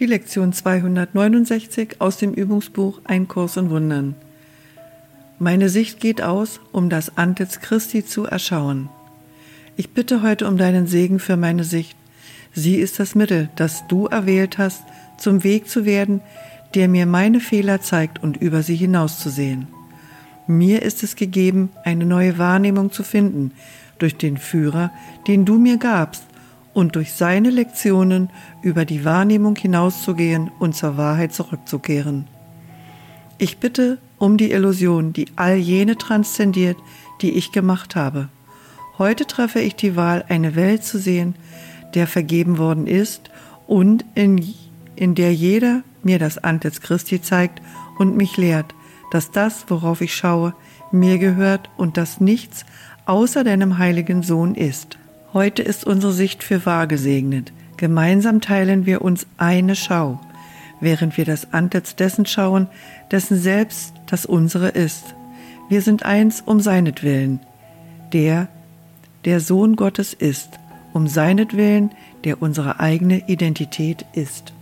Die Lektion 269 aus dem Übungsbuch Ein Kurs in Wundern. Meine Sicht geht aus, um das Antlitz Christi zu erschauen. Ich bitte heute um deinen Segen für meine Sicht. Sie ist das Mittel, das du erwählt hast, zum Weg zu werden, der mir meine Fehler zeigt und über sie hinauszusehen. Mir ist es gegeben, eine neue Wahrnehmung zu finden, durch den Führer, den du mir gabst, und durch seine Lektionen über die Wahrnehmung hinauszugehen und zur Wahrheit zurückzukehren. Ich bitte um die Illusion, die all jene transzendiert, die ich gemacht habe. Heute treffe ich die Wahl, eine Welt zu sehen, der vergeben worden ist und in, in der jeder mir das Antlitz Christi zeigt und mich lehrt, dass das, worauf ich schaue, mir gehört und dass nichts außer deinem heiligen Sohn ist. Heute ist unsere Sicht für wahr gesegnet. Gemeinsam teilen wir uns eine Schau, während wir das Antlitz dessen schauen, dessen selbst das unsere ist. Wir sind eins um seinetwillen, der, der Sohn Gottes ist, um seinetwillen, der unsere eigene Identität ist.